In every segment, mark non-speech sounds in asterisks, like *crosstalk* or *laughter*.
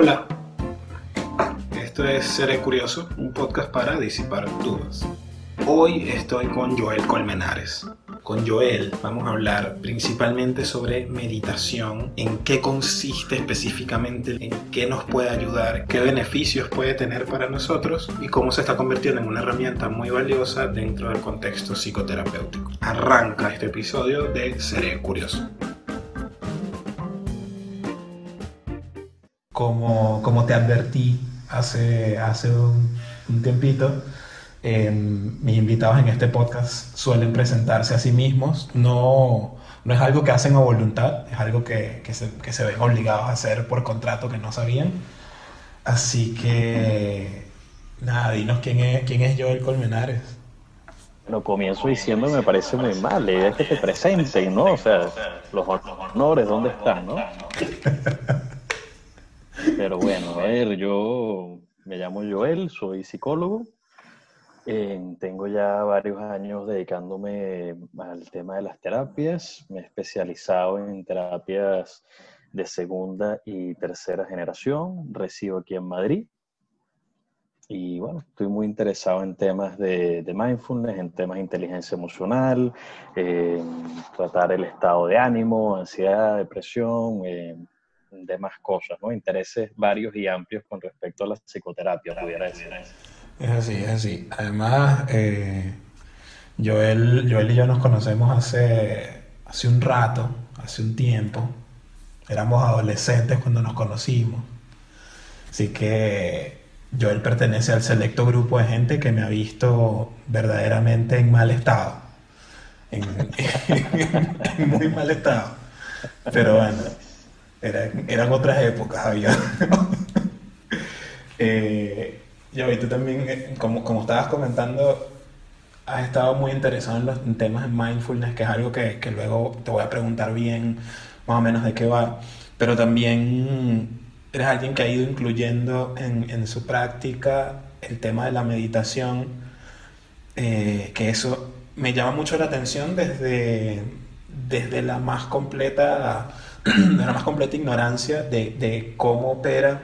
Hola, esto es Seré Curioso, un podcast para disipar dudas. Hoy estoy con Joel Colmenares. Con Joel vamos a hablar principalmente sobre meditación, en qué consiste específicamente, en qué nos puede ayudar, qué beneficios puede tener para nosotros y cómo se está convirtiendo en una herramienta muy valiosa dentro del contexto psicoterapéutico. Arranca este episodio de Seré Curioso. Como, como te advertí hace, hace un, un tiempito, mis invitados en este podcast suelen presentarse a sí mismos. No, no es algo que hacen a voluntad, es algo que, que, se, que, se, ven obligados a hacer por contrato que no sabían. Así que, nada, dinos quién es, quién es Joel Colmenares. Bueno, comienzo diciendo me parece muy mal. La idea es que te presenten, ¿no? O sea, los honores, ¿dónde están, no? *laughs* Pero bueno, a ver, yo me llamo Joel, soy psicólogo, tengo ya varios años dedicándome al tema de las terapias. Me he especializado en terapias de segunda y tercera generación. Resido aquí en Madrid. Y bueno, estoy muy interesado en temas de, mindfulness, en temas de inteligencia emocional, tratar el estado de ánimo, ansiedad, depresión, eh, demás cosas, ¿no? Intereses varios y amplios con respecto a la psicoterapia, pudiera decir. Es así, es así. Además, eh, Joel, Joel y yo nos conocemos hace, hace un rato, hace un tiempo. Éramos adolescentes cuando nos conocimos. Así que Joel pertenece al selecto grupo de gente que me ha visto verdaderamente en mal estado. En, *laughs* muy mal estado. Pero bueno, eran, otras épocas, había. *laughs* eh, y tú también, eh, como, como estabas comentando, has estado muy interesado en los temas de mindfulness, que es algo que, que, luego te voy a preguntar bien más o menos de qué va, pero también eres alguien que ha ido incluyendo en, en su práctica el tema de la meditación, eh, que eso me llama mucho la atención desde, desde la más completa, *clears throat* de la más completa ignorancia de, de cómo opera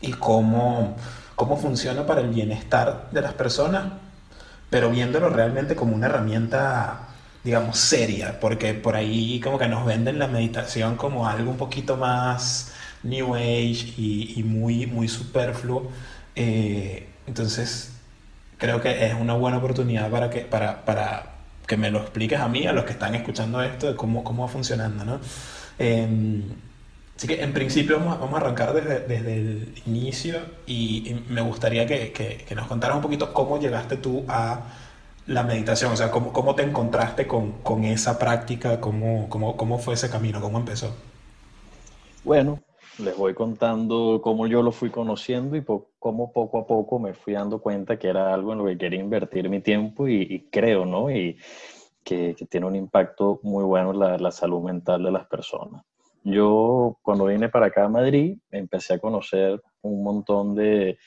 y cómo cómo funciona para el bienestar de las personas, pero viéndolo realmente como una herramienta, digamos, seria, porque por ahí como que nos venden la meditación como algo un poquito más New Age y, muy, muy superfluo. Eh, entonces, creo que es una buena oportunidad para que, para, para que me lo expliques a mí, a los que están escuchando esto, de cómo, cómo va funcionando, ¿no? Em, Así que en principio vamos, a arrancar desde, desde, el inicio y, me gustaría que, que, nos contaras un poquito cómo llegaste tú a la meditación, o sea, cómo, cómo te encontraste con, con esa práctica, cómo, cómo, cómo, fue ese camino, cómo empezó. Bueno, les voy contando cómo yo lo fui conociendo y cómo poco a poco me fui dando cuenta que era algo en lo que quería invertir mi tiempo y, y creo, ¿no? Y que, tiene un impacto muy bueno en la, la salud mental de las personas. Yo cuando vine para acá a Madrid empecé a conocer un montón de,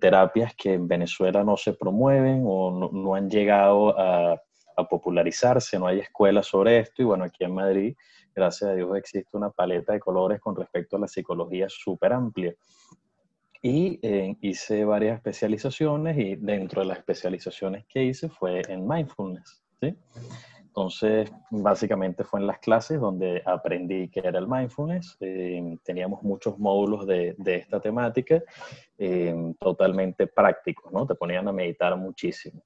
terapias que en Venezuela no se promueven o no, han llegado a, popularizarse, no hay escuelas sobre esto y bueno, aquí en Madrid, gracias a Dios, existe una paleta de colores con respecto a la psicología súper amplia. Y eh, hice varias especializaciones y dentro de las especializaciones que hice fue en mindfulness. ¿Sí? Entonces, básicamente fue en las clases donde aprendí qué era el mindfulness. Eh, teníamos muchos módulos de, esta temática, eh, totalmente prácticos, ¿no? Te ponían a meditar muchísimo.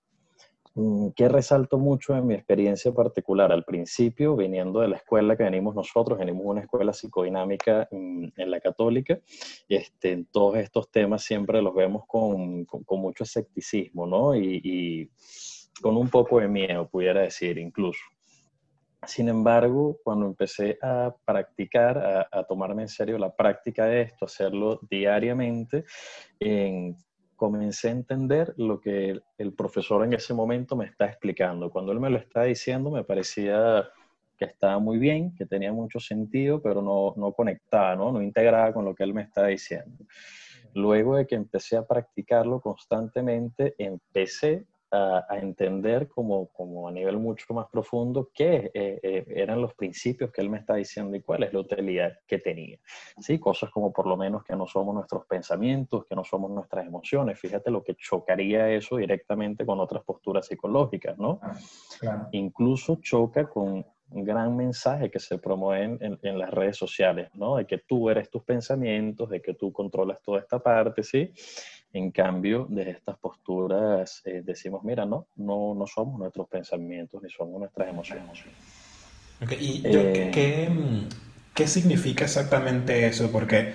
Mm, ¿Qué resalto mucho en mi experiencia particular? Al principio, viniendo de la escuela que venimos nosotros, venimos de una escuela psicodinámica en, la católica, este, todos estos temas siempre los vemos con, con, mucho escepticismo, ¿no? y con un poco de miedo, pudiera decir incluso. Sin embargo, cuando empecé a practicar, a, tomarme en serio la práctica de esto, hacerlo diariamente, comencé a entender lo que el, profesor en ese momento me está explicando. Cuando él me lo está diciendo, me parecía que estaba muy bien, que tenía mucho sentido, pero no, no conectaba, ¿no? no integraba con lo que él me está diciendo. Luego de que empecé a practicarlo constantemente, empecé a, entender como, como, a nivel mucho más profundo qué eh, eh, eran los principios que él me está diciendo y cuál es la utilidad que tenía. ¿Sí? Cosas como por lo menos que no somos nuestros pensamientos, que no somos nuestras emociones. Fíjate lo que chocaría eso directamente con otras posturas psicológicas, ¿no? Ah, Incluso choca con un gran mensaje que se promueve en, en, las redes sociales, ¿no? De que tú eres tus pensamientos, de que tú controlas toda esta parte, ¿sí? En cambio, desde estas posturas eh, decimos, mira, no, no, no somos nuestros pensamientos ni somos nuestras emociones. ¿Y eh, ¿qué, qué, significa exactamente eso? Porque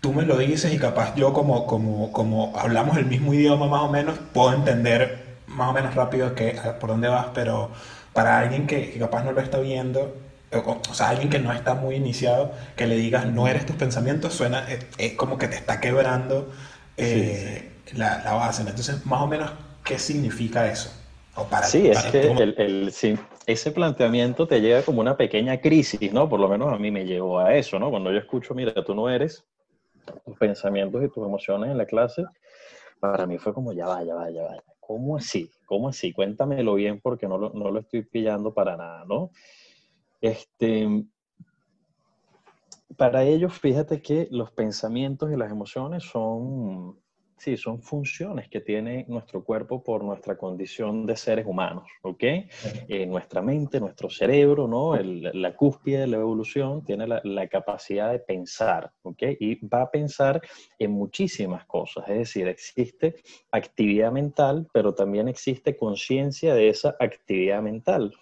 tú me lo dices y capaz yo como, como, como hablamos el mismo idioma más o menos, puedo entender más o menos rápido que, por dónde vas, pero para alguien que, capaz no lo está viendo, o, sea, alguien que no está muy iniciado, que le digas no eres tus pensamientos, suena, es, como que te está quebrando eh, La, la, base. Entonces, más o menos, ¿qué significa eso? O para, sí, es que el, el, ese planteamiento te llega como una pequeña crisis, ¿no? Por lo menos a mí me llevó a eso, ¿no? Cuando yo escucho, mira, tú no eres tus pensamientos y tus emociones en la clase, para mí fue como, ya va, ya va, ya va. ¿Cómo así? ¿Cómo así? Cuéntamelo bien porque no lo, no lo estoy pillando para nada, ¿no? Este, para ellos, fíjate que los pensamientos y las emociones son, sí, son funciones que tiene nuestro cuerpo por nuestra condición de seres humanos, ¿ok? Eh, nuestra mente, nuestro cerebro, ¿no? la cúspide de la evolución tiene la, la, capacidad de pensar, ¿ok? Y va a pensar en muchísimas cosas, es decir, existe actividad mental, pero también existe conciencia de esa actividad mental.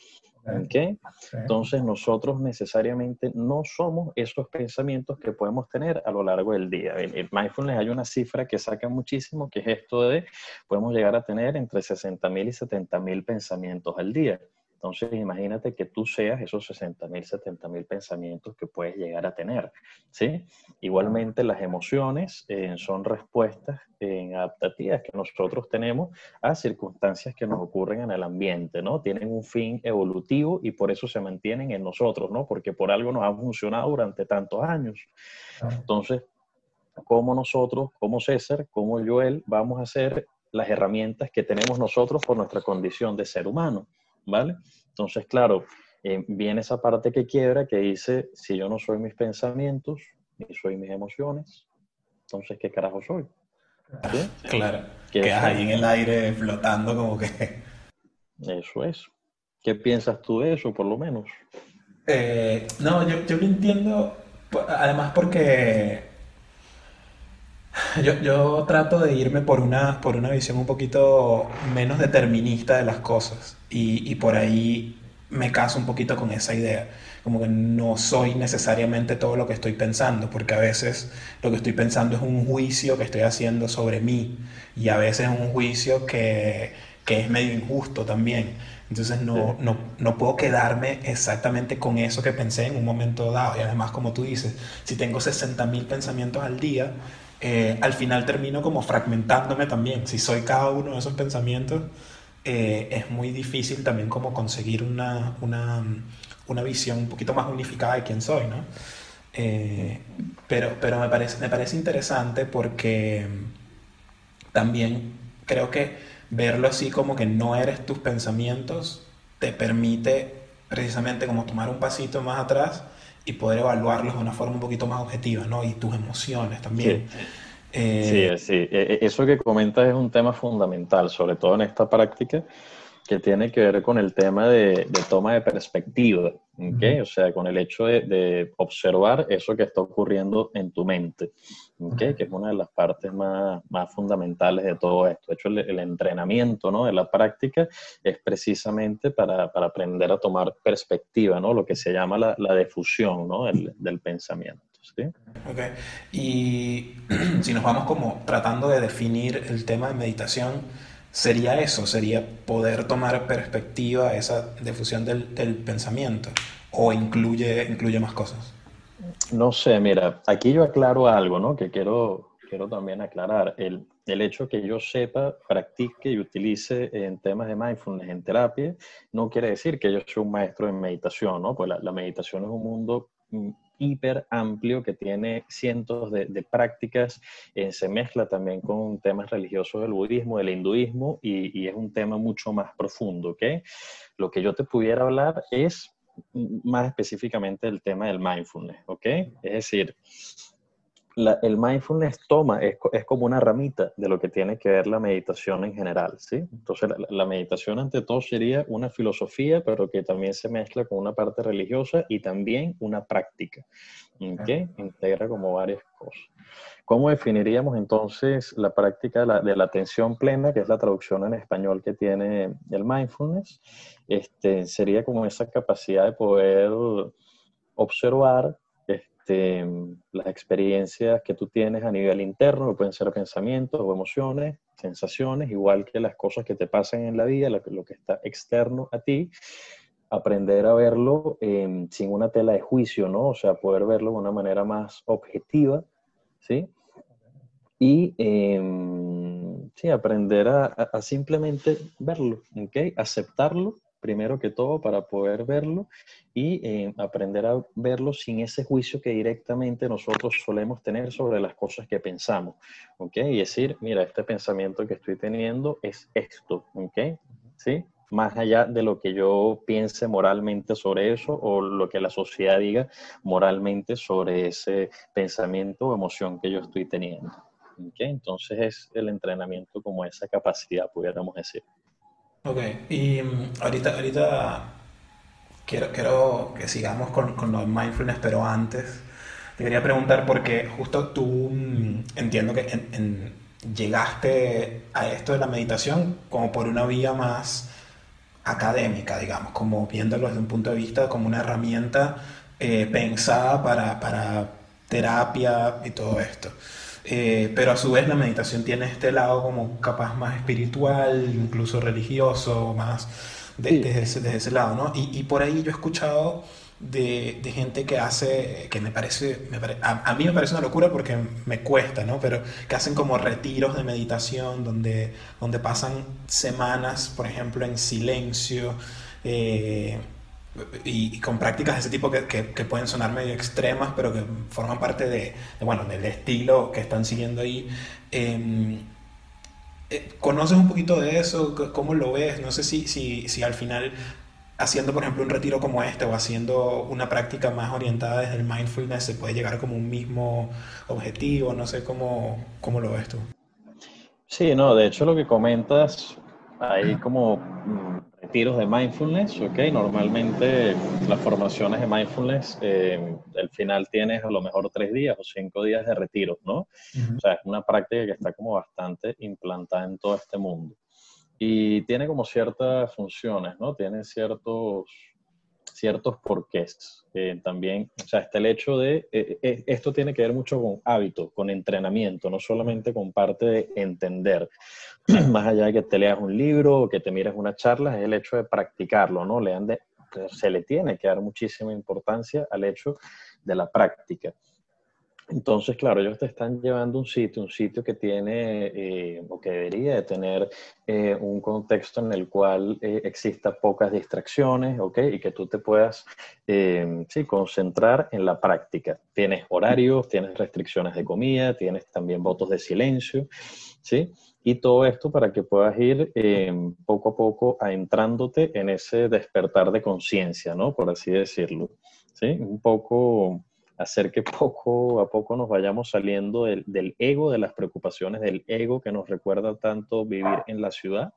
¿Okay? Entonces nosotros necesariamente no somos esos pensamientos que podemos tener a lo largo del día. En mindfulness hay una cifra que saca muchísimo, que es esto de podemos llegar a tener entre 60.000 y 70.000 pensamientos al día. Entonces, imagínate que tú seas esos 60 mil, 70 mil pensamientos que puedes llegar a tener, ¿sí? Igualmente, las emociones eh, son respuestas eh, adaptativas que nosotros tenemos a circunstancias que nos ocurren en el ambiente, ¿no? Tienen un fin evolutivo y por eso se mantienen en nosotros, ¿no? Porque por algo nos ha funcionado durante tantos años. Entonces, ¿cómo nosotros, como César, como Joel, vamos a hacer las herramientas que tenemos nosotros por nuestra condición de ser humano? ¿Vale? Entonces, claro, eh, viene esa parte que quiebra que dice, si yo no soy mis pensamientos, ni soy mis emociones, entonces, ¿qué carajo soy? *laughs* Claro, quedas ahí en el aire flotando como que... *laughs* Eso es. ¿Qué piensas tú de eso, por lo menos? Eh, no, yo, yo lo entiendo, además porque *laughs* yo, yo, trato de irme por una, por una visión un poquito menos determinista de las cosas y, y, por ahí me caso un poquito con esa idea. Como que no soy necesariamente todo lo que estoy pensando, porque a veces lo que estoy pensando es un juicio que estoy haciendo sobre mí y a veces es un juicio que, que es medio injusto también. Entonces no, no, no, puedo quedarme exactamente con eso que pensé en un momento dado. Y además, como tú dices, si tengo 60.000 pensamientos al día, eh, al final termino como fragmentándome también. Si soy cada uno de esos pensamientos, eh, es muy difícil también como conseguir una, una, una, visión un poquito más unificada de quién soy, ¿no? Eh, pero pero me, parece, me parece interesante porque también creo que verlo así como que no eres tus pensamientos te permite precisamente como tomar un pasito más atrás y poder evaluarlos de una forma un poquito más objetiva, ¿no? Y tus emociones también. Sí. Eh, sí, sí, e, e, eso que comentas es un tema fundamental, sobre todo en esta práctica, que tiene que ver con el tema de, toma de perspectiva, ¿okay? o sea, con el hecho de, observar eso que está ocurriendo en tu mente, ¿okay? que es una de las partes más, más fundamentales de todo esto. De hecho, el, entrenamiento ¿no? de la práctica es precisamente para, para, aprender a tomar perspectiva, ¿no? lo que se llama la, la difusión ¿no? del, del pensamiento. ¿sí? Ok, y *clears throat* si nos vamos como tratando de definir el tema de meditación, sería eso, sería poder tomar perspectiva esa difusión del, del pensamiento o incluye, incluye más cosas. No sé, mira, aquí yo aclaro algo, ¿no? Que quiero, quiero también aclarar. El, el hecho que yo sepa, practique y utilice en temas de mindfulness en terapia, no quiere decir que yo sea un maestro en meditación, ¿no? Pues la, meditación es un mundo mm, hiper amplio que tiene cientos de, prácticas, eh, se mezcla también con temas religiosos del budismo, del hinduismo y, y, es un tema mucho más profundo, ¿ok? Lo que yo te pudiera hablar es más específicamente del tema del mindfulness, ¿ok? Es decir, el mindfulness toma, es, es, como una ramita de lo que tiene que ver la meditación en general, ¿sí? Entonces, la, meditación ante todo sería una filosofía, pero que también se mezcla con una parte religiosa y también una práctica, ¿ok? Integra como varias cosas. ¿Cómo definiríamos entonces la práctica de la, de la, atención plena, que es la traducción en español que tiene el mindfulness? Este, sería como esa capacidad de poder observar este, las experiencias que tú tienes a nivel interno, que pueden ser pensamientos o emociones, sensaciones, igual que las cosas que te pasan en la vida, lo, que está externo a ti, aprender a verlo em, sin una tela de juicio, ¿no? O sea, poder verlo de una manera más objetiva, ¿sí? Y em, sí, aprender a, a, simplemente verlo, ¿ok? Aceptarlo primero que todo para poder verlo y eh, aprender a verlo sin ese juicio que directamente nosotros solemos tener sobre las cosas que pensamos, ¿ok? Y decir, mira, este pensamiento que estoy teniendo es esto, ¿ok? ¿Sí? Más allá de lo que yo piense moralmente sobre eso o lo que la sociedad diga moralmente sobre ese pensamiento o emoción que yo estoy teniendo. ¿ok? Entonces es el entrenamiento como esa capacidad, pudiéramos decir. Ok, y mm, ahorita, ahorita quiero, quiero que sigamos con, con lo de mindfulness, pero antes te quería preguntar porque justo tú mm, entiendo que llegaste a esto de la meditación como por una vía más académica, digamos, como viéndolo desde un punto de vista como una herramienta eh, pensada para, para terapia y todo esto. Eh, pero a su vez la meditación tiene este lado como capaz más espiritual, incluso religioso, más desde, ese, lado, ¿no? Y, por ahí yo he escuchado de, gente que hace, que me parece, a, mí me parece una locura porque me cuesta, ¿no? Pero que hacen como retiros de meditación donde, donde pasan semanas, por ejemplo, en silencio. Eh, y, con prácticas de ese tipo que, que, pueden sonar medio extremas, pero que forman parte de, bueno, del estilo que están siguiendo ahí. Em, eh, ¿Conoces un poquito de eso? ¿Cómo lo ves? No sé si, si, si al final haciendo, por ejemplo, un retiro como este o haciendo una práctica más orientada desde el mindfulness se puede llegar como un mismo objetivo. No sé cómo, cómo lo ves tú. Sí, no, de hecho lo que comentas, hay como mm, retiros de mindfulness, ¿ok? Normalmente las formaciones de mindfulness, eh, al final tienes a lo mejor tres días o cinco días de retiro, ¿no? O sea, es una práctica que está como bastante implantada en todo este mundo. Y tiene como ciertas funciones, ¿no? Tiene ciertos, ciertos porqués. Eh, también, o sea, está el hecho de, eh, eh, esto tiene que ver mucho con hábito, con entrenamiento, no solamente con parte de entender. *clears throat* Más allá de que te leas un libro o que te mires una charla, es el hecho de practicarlo, ¿no? Le de, se le tiene que dar muchísima importancia al hecho de la práctica. Entonces, claro, ellos te están llevando a un sitio, un sitio que tiene eh, o que debería de tener eh, un contexto en el cual eh, exista pocas distracciones, ¿ok? Y que tú te puedas, sí, concentrar en la práctica. Tienes horarios, tienes restricciones de comida, tienes también votos de silencio, ¿sí? Y todo esto para que puedas ir poco a poco adentrándote en ese despertar de conciencia, ¿no? Por así decirlo, ¿sí? Un poco hacer que poco a poco nos vayamos saliendo del, ego, de las preocupaciones del ego que nos recuerda tanto vivir en la ciudad,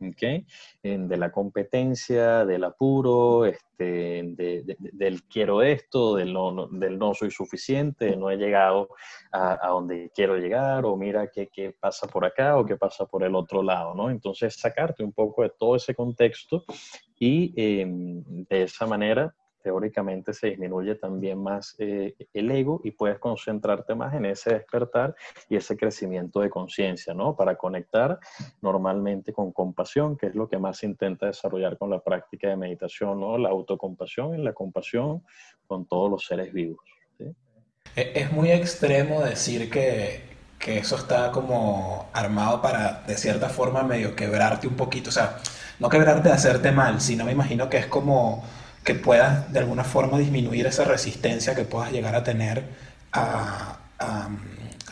¿okay? de la competencia, del apuro, este, del quiero esto, del no, soy suficiente, no he llegado a, donde quiero llegar, o mira qué, qué, pasa por acá o qué pasa por el otro lado, ¿no? Entonces, sacarte un poco de todo ese contexto y em, de esa manera teóricamente se disminuye también más eh, el ego y puedes concentrarte más en ese despertar y ese crecimiento de conciencia, ¿no? Para conectar normalmente con compasión, que es lo que más se intenta desarrollar con la práctica de meditación, ¿no? La autocompasión y la compasión con todos los seres vivos. E-, es muy extremo decir que, que eso está como armado para, de cierta forma, medio quebrarte un poquito, o sea, no quebrarte de hacerte mal, sino me imagino que es como que puedas de alguna forma disminuir esa resistencia que puedas llegar a tener a,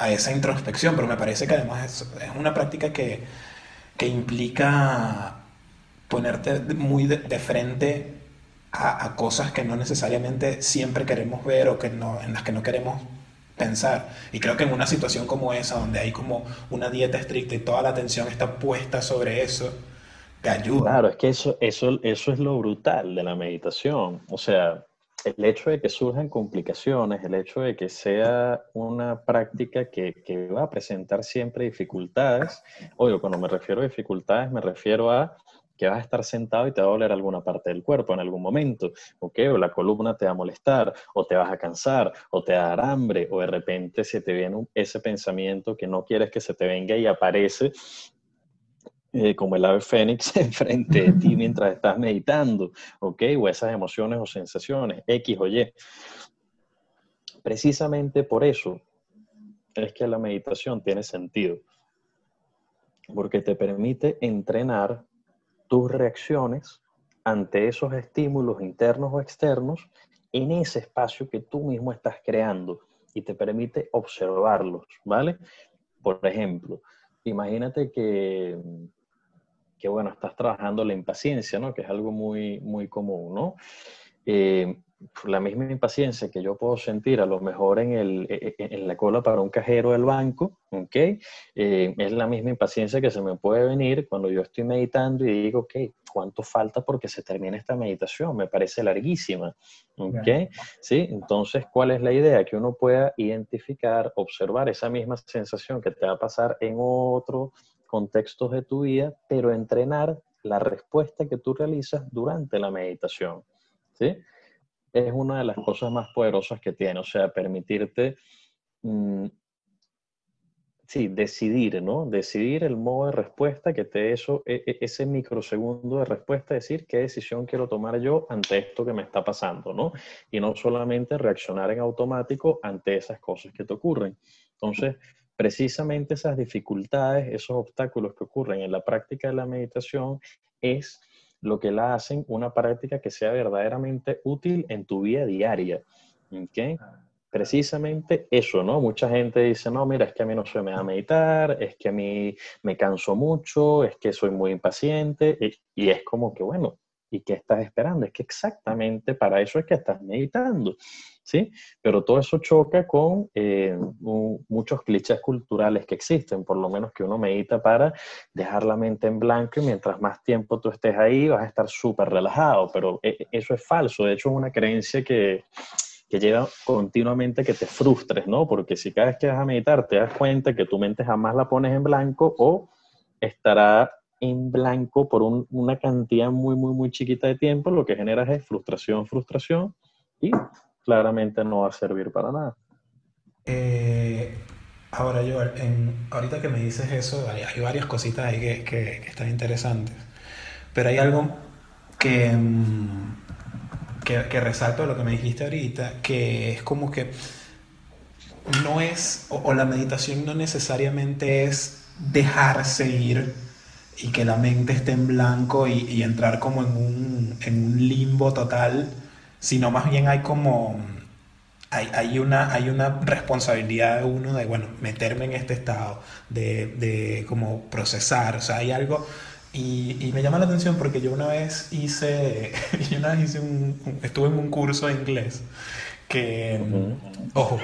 esa introspección, pero me parece que además es, es una práctica que, que, implica ponerte muy de, frente a, a, cosas que no necesariamente siempre queremos ver o que no, en las que no queremos pensar. Y creo que en una situación como esa, donde hay como una dieta estricta y toda la atención está puesta sobre eso, Claro, es que eso, eso, eso es lo brutal de la meditación. O sea, el hecho de que surjan complicaciones, el hecho de que sea una práctica que, que va a presentar siempre dificultades, oye, cuando me refiero a dificultades, me refiero a que vas a estar sentado y te va a doler alguna parte del cuerpo en algún momento, ¿ok? O la columna te va a molestar, o te vas a cansar, o te va a dar hambre, o de repente se te viene ese pensamiento que no quieres que se te venga y aparece eh, como el ave fénix *laughs* enfrente de ti *laughs* mientras estás meditando, ¿ok? O esas emociones o sensaciones, X o Y. Precisamente por eso es que la meditación tiene sentido, porque te permite entrenar tus reacciones ante esos estímulos internos o externos en ese espacio que tú mismo estás creando y te permite observarlos, ¿vale? Por ejemplo, imagínate que, que bueno, estás trabajando la impaciencia, ¿no? Que es algo muy, muy común, ¿no? Eh, la misma impaciencia que yo puedo sentir a lo mejor en, el, e, e, en la cola para un cajero del banco, ¿ok? Eh, es la misma impaciencia que se me puede venir cuando yo estoy meditando y digo, ok, ¿cuánto falta porque se termine esta meditación? Me parece larguísima, ¿ok? Sí, entonces, ¿cuál es la idea? Que uno pueda identificar, observar esa misma sensación que te va a pasar en otros contextos de tu vida, pero entrenar la respuesta que tú realizas durante la meditación, ¿sí? es una de las cosas más poderosas que tiene, o sea, permitirte, mm, sí, decidir, ¿no? Decidir el modo de respuesta que te eso, e, e, ese microsegundo de respuesta, decir qué decisión quiero tomar yo ante esto que me está pasando, ¿no? Y no solamente reaccionar en automático ante esas cosas que te ocurren. Entonces, precisamente esas dificultades, esos obstáculos que ocurren en la práctica de la meditación es lo que la hacen una práctica que sea verdaderamente útil en tu vida diaria. ¿Okay? Precisamente eso, ¿no? Mucha gente dice, no, mira, es que a mí no se me da a meditar, es que a mí me canso mucho, es que soy muy impaciente, y es como que, bueno, ¿y qué estás esperando? Es que exactamente para eso es que estás meditando. ¿sí? Pero todo eso choca con eh, muchos clichés culturales que existen, por lo menos que uno medita para dejar la mente en blanco y mientras más tiempo tú estés ahí vas a estar súper relajado, pero eh, eso es falso, de hecho es una creencia que, que lleva continuamente que te frustres, ¿no? Porque si cada vez que vas a meditar te das cuenta que tu mente jamás la pones en blanco o estará en blanco por una cantidad muy, muy, muy chiquita de tiempo, lo que generas es frustración, frustración y claramente no va a servir para nada. Eh, ahora, yo, ahorita que me dices eso, hay, varias cositas ahí que, están interesantes, pero hay algo que, mm, que, resalto de lo que me dijiste ahorita, que es como que no es, o, la meditación no necesariamente es dejarse ir y que la mente esté en blanco y, entrar como en un, en un limbo total sino más bien hay como, hay, una, hay una responsabilidad de uno de, bueno, meterme en este estado, de, de como procesar, o sea, hay algo... Y, me llama la atención porque yo una vez hice, *laughs* yo una vez hice un, estuve en un curso de inglés que, ojo,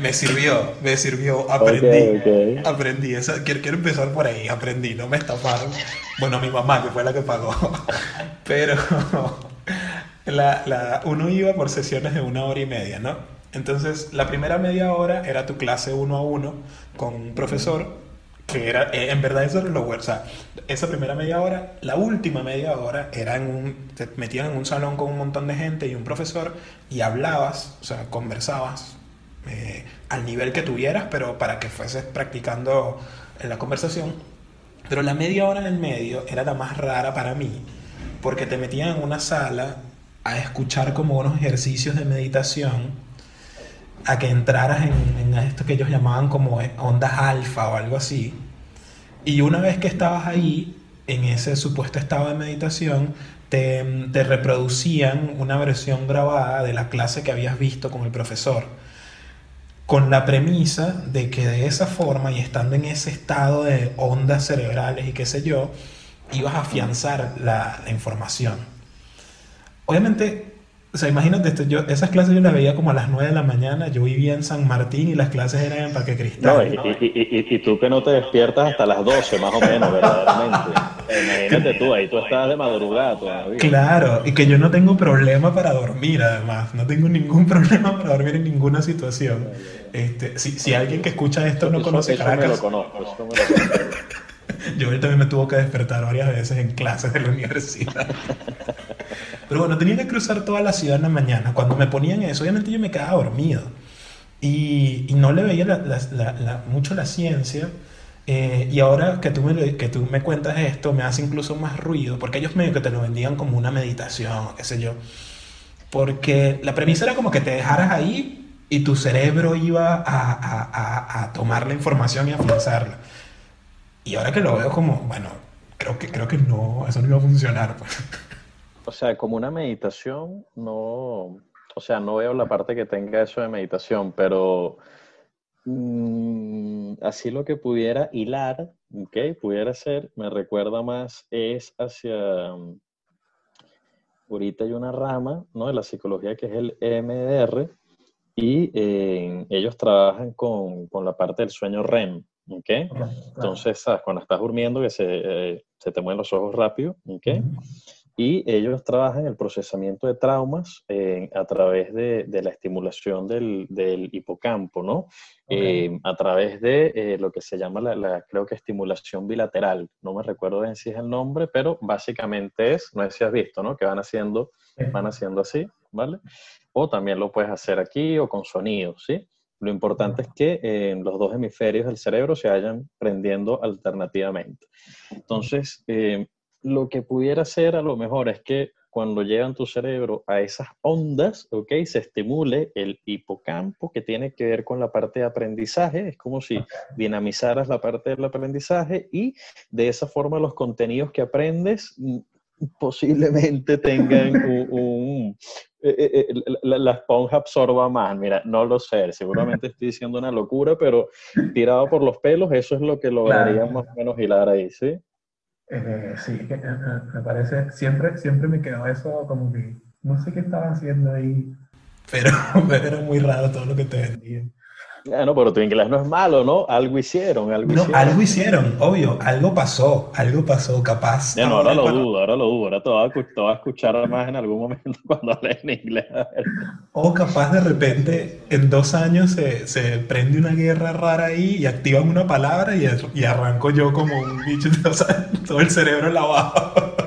me, sirvió, me sirvió, aprendí, aprendí, quiero, quiero, empezar por ahí, aprendí, no me estafaron, bueno, mi mamá que fue la que pagó, *laughs* pero la, uno iba por sesiones de una hora y media, ¿no? Entonces, la primera media hora era tu clase uno a uno con un profesor, que era, eh, en verdad eso era lo bueno, o sea, esa primera media hora, la última media hora era en un, te metían en un salón con un montón de gente y un profesor y hablabas, o sea, conversabas eh, al nivel que tuvieras, pero para que fueses practicando en la conversación. Pero la media hora en el medio era la más rara para mí, porque te metían en una sala a escuchar como unos ejercicios de meditación, a que entraras en, esto que ellos llamaban como ondas alfa o algo así. Y una vez que estabas ahí, en ese supuesto estado de meditación, te, te, reproducían una versión grabada de la clase que habías visto con el profesor, con la premisa de que de esa forma y estando en ese estado de ondas cerebrales y qué sé yo, ibas a afianzar la información. Obviamente o sea, imagínate esto, yo, esas clases yo las veía como a las 9 de la mañana, yo vivía en San Martín y las clases eran en Parque Cristal. No, y, y, y, tú que no te despiertas hasta las 12 más o menos, verdaderamente. Imagínate tú, ahí tú estás de madrugada todavía. Claro, y que yo no tengo problema para dormir además, no tengo ningún *laughs* problema para dormir en ninguna situación. Este, si, si alguien que escucha esto no conoce Caracas... lo conozco, eso me lo conozco. *laughs* yo también me tuvo que despertar varias veces en clases de la universidad. Pero bueno, tenía que cruzar toda la ciudad en la mañana. Cuando me ponían eso, obviamente yo me quedaba dormido. Y, y no le veía la, la, mucho la ciencia. Eh, y ahora que tú, me, que tú me cuentas esto, me hace incluso más ruido, porque ellos medio que te lo vendían como una meditación, qué sé yo. Porque la premisa era como que te dejaras ahí y tu cerebro iba a, a, a, a tomar la información y a afianzarla. Y ahora que lo veo como, bueno, creo que, creo que no, eso no iba a funcionar. Pues. O sea, como una meditación, no, o sea, no veo la parte que tenga eso de meditación, pero mm, así lo que pudiera hilar, ¿ok? Pudiera ser, me recuerda más, es hacia, ahorita hay una rama, ¿no? De la psicología que es el EMDR, y eh, ellos trabajan con, con, la parte del sueño REM, ¿ok? Entonces, ¿sabes? cuando estás durmiendo, que se, eh, se te mueven los ojos rápido, ¿ok? y ellos trabajan el procesamiento de traumas eh, a través de, de la estimulación del, del hipocampo, ¿no? Eh, a través de eh, lo que se llama la, la, creo que estimulación bilateral. No me recuerdo bien si es el nombre, pero básicamente es, no sé si has visto, ¿no? Que van haciendo, van haciendo así, ¿vale? O también lo puedes hacer aquí o con sonidos, ¿sí? Lo importante es que los dos hemisferios del cerebro se vayan prendiendo alternativamente. Entonces, lo que pudiera ser a lo mejor es que cuando llegan tu cerebro a esas ondas, ¿ok? Se estimule el hipocampo que tiene que ver con la parte de aprendizaje. Es como si dinamizaras la parte del aprendizaje y de esa forma los contenidos que aprendes mm, posiblemente tengan *laughs* un, eh, eh, eh, la, la, esponja absorba más. Mira, no lo sé, seguramente estoy diciendo una locura, pero tirado por los pelos, eso es lo que lograría más o menos hilar ahí, ¿sí? Eh, sí, me parece, siempre, siempre me quedó eso como que no sé qué estaba haciendo ahí, pero, pero *laughs* era muy raro todo lo que te vendían. Bueno, pero tu inglés no es malo, ¿no? Algo hicieron, algo no, hicieron. algo hicieron, obvio, algo pasó, algo pasó, capaz. Ya no, ahora lo dudo, ahora lo dudo, ahora te vas, a, escuchar más en algún momento *laughs* cuando hables en inglés. O capaz de repente en dos años se, se, prende una guerra rara ahí y activan una palabra y, y arranco yo como un bicho, *laughs* o sea, todo el cerebro lavado.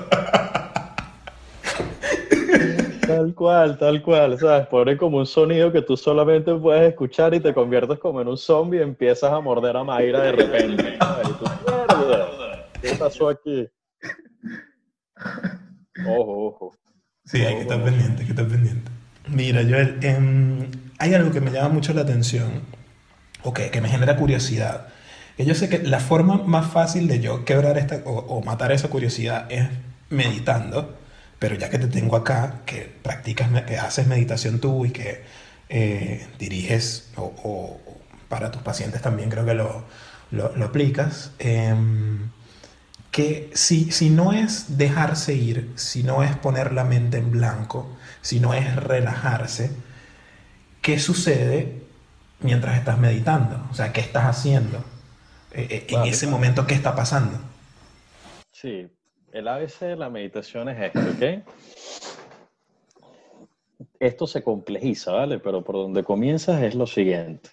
Tal cual, tal cual, ¿sabes? Pone como un sonido que tú solamente puedes escuchar y te conviertes como en un zombie y empiezas a morder a Mayra de repente. ¿Qué pasó aquí? Ojo, ojo. Sí, hay que estar pendiente, hay que estar pendiente. Mira, Joel, eh, hay algo que me llama mucho la atención, o que, que me genera curiosidad. Que yo sé que la forma más fácil de yo quebrar esta, o, o matar esa curiosidad es meditando pero ya que te tengo acá, que practicas, que haces meditación tú y que eh, diriges, o, o, para tus pacientes también creo que lo, lo, lo aplicas, eh, que si, si no es dejarse ir, si no es poner la mente en blanco, si no es relajarse, ¿qué sucede mientras estás meditando? O sea, ¿qué estás haciendo? Eh, eh en ese momento, ¿qué está pasando? Sí, el ABC de la meditación es esto, ¿ok? Esto se complejiza, ¿vale? Pero por donde comienzas es lo siguiente.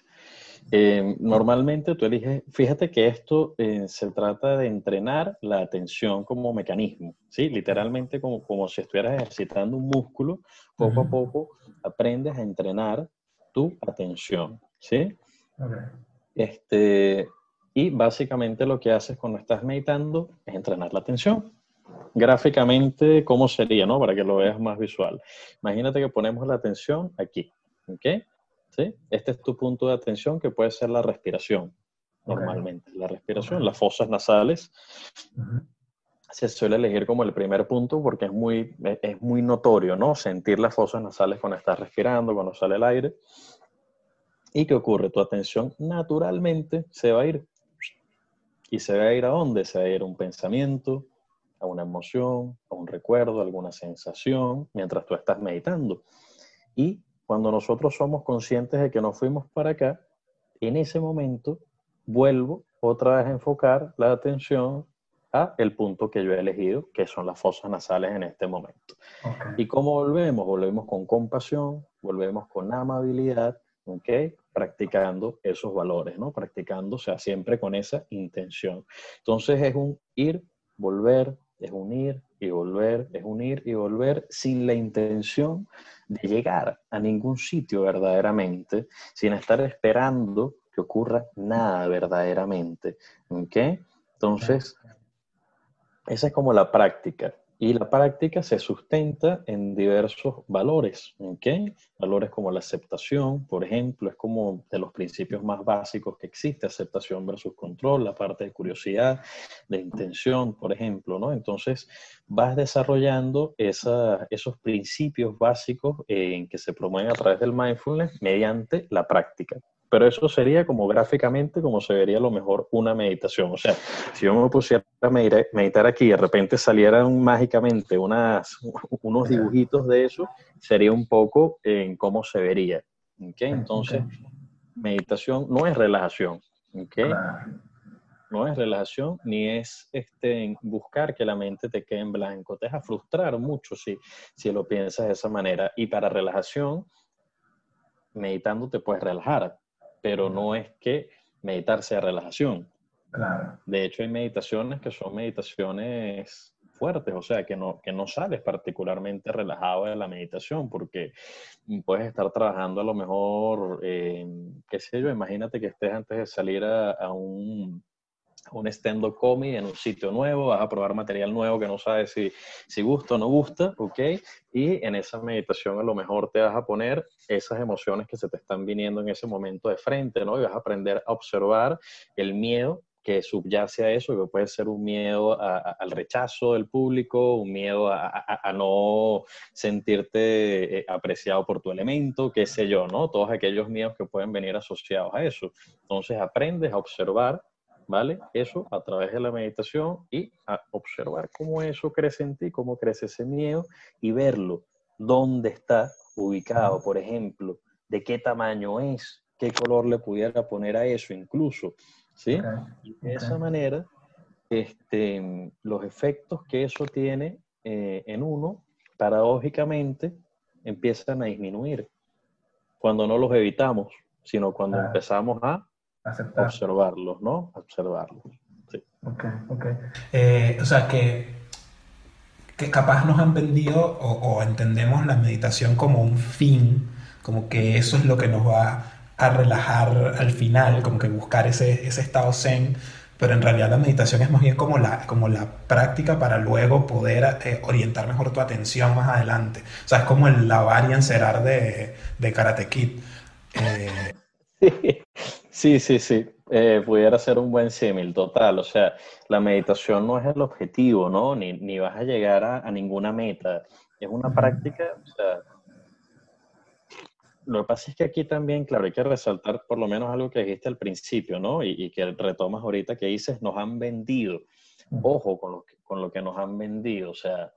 Eh, normalmente tú eliges, fíjate que esto eh, se trata de entrenar la atención como mecanismo, ¿sí? Literalmente como, como si estuvieras ejercitando un músculo, poco a poco aprendes a entrenar tu atención, ¿sí? Okay. Este, y básicamente lo que haces cuando estás meditando es entrenar la atención gráficamente cómo sería, ¿no? Para que lo veas más visual. Imagínate que ponemos la atención aquí, ¿ok? ¿Sí? Este es tu punto de atención que puede ser la respiración, normalmente. Okay. La respiración, okay. las fosas nasales. Uh -huh. se suele elegir como el primer punto porque es muy, es muy notorio, ¿no? Sentir las fosas nasales cuando estás respirando, cuando sale el aire. ¿Y qué ocurre? Tu atención naturalmente se va a ir. ¿Y se va a ir a dónde? Se va a ir a un pensamiento, a una emoción, a un recuerdo, a alguna sensación, mientras tú estás meditando. Y cuando nosotros somos conscientes de que nos fuimos para acá, en ese momento vuelvo otra vez a enfocar la atención a el punto que yo he elegido, que son las fosas nasales en este momento. ¿Y cómo volvemos? Volvemos con compasión, volvemos con amabilidad, ¿ok? Practicando esos valores, ¿no? Practicando, o sea, siempre con esa intención. Entonces es un ir, volver, es un ir y volver, es un ir y volver sin la intención de llegar a ningún sitio verdaderamente, sin estar esperando que ocurra nada verdaderamente. ¿Ok? Entonces, esa es como la práctica. Y la práctica se sustenta en diversos valores, ¿ok? Valores como la aceptación, por ejemplo, es como de los principios más básicos que existe, aceptación versus control, la parte de curiosidad, de intención, por ejemplo, ¿no? Entonces, vas desarrollando esos principios básicos en que se promueven a través del mindfulness mediante la práctica pero eso sería como gráficamente como se vería lo mejor una meditación. O sea, si yo me pusiera a meditar aquí y de repente salieran mágicamente unas, unos dibujitos de eso, sería un poco en cómo se vería. ¿okay? Entonces, meditación no es relajación. ¿okay? No es relajación ni es este, buscar que la mente te quede en blanco. Te deja frustrar mucho si, si lo piensas de esa manera. Y para relajación, meditando te puedes relajar pero no es que meditar sea relajación. De hecho, hay meditaciones que son meditaciones fuertes, o sea, que no, que no sales particularmente relajado de la meditación, porque puedes estar trabajando a lo mejor, eh, qué sé yo, imagínate que estés antes de salir a un un stand-up comedy en un sitio nuevo, vas a probar material nuevo que no sabes si, si gusta o no gusta, ¿ok? Y en esa meditación a lo mejor te vas a poner esas emociones que se te están viniendo en ese momento de frente, ¿no? Y vas a aprender a observar el miedo que subyace a eso, que puede ser un miedo al rechazo del público, un miedo a, no sentirte eh, apreciado por tu elemento, qué sé yo, ¿no? Todos aquellos miedos que pueden venir asociados a eso. Entonces aprendes a observar ¿vale? Eso a través de la meditación y a observar cómo eso crece en ti, cómo crece ese miedo y verlo, dónde está ubicado, por ejemplo, de qué tamaño es, qué color le pudiera poner a eso incluso, ¿sí? Y de esa manera, este, los efectos que eso tiene eh, en uno, paradójicamente, empiezan a disminuir cuando no los evitamos, sino cuando empezamos a Observarlos, ¿no? Observarlos. Sí. Ok, ok. Eh, o sea, que, que capaz nos han vendido o, entendemos la meditación como un fin, como que eso es lo que nos va a relajar al final, como que buscar ese, ese estado zen, pero en realidad la meditación es más bien como la, como la práctica para luego poder eh, orientar mejor tu atención más adelante. O sea, es como el lavar y encerar de, de Karate Kid. Eh, *laughs* Sí, sí, sí. Eh, pudiera ser un buen símil, total. O sea, la meditación no es el objetivo, ¿no? Ni, ni vas a llegar a, ninguna meta. Es una práctica, o sea, lo que pasa es que aquí también, claro, hay que resaltar por lo menos algo que dijiste al principio, ¿no? Y, y que retomas ahorita que dices, nos han vendido. Ojo con lo, que, con lo que nos han vendido. O sea,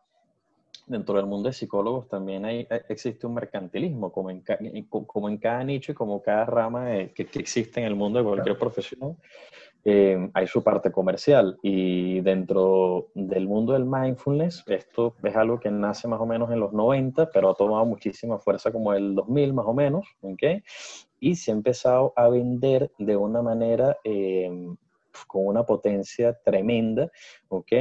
dentro del mundo de psicólogos también hay, eh, existe un mercantilismo, como en, como en cada nicho y como cada rama que, que, existe en el mundo de cualquier profesión, eh, hay su parte comercial. Y dentro del mundo del mindfulness, esto es algo que nace más o menos en los 90, pero ha tomado muchísima fuerza como el 2000 más o menos, ¿ok? Y se ha empezado a vender de una manera... Eh, con una potencia tremenda, ¿ok?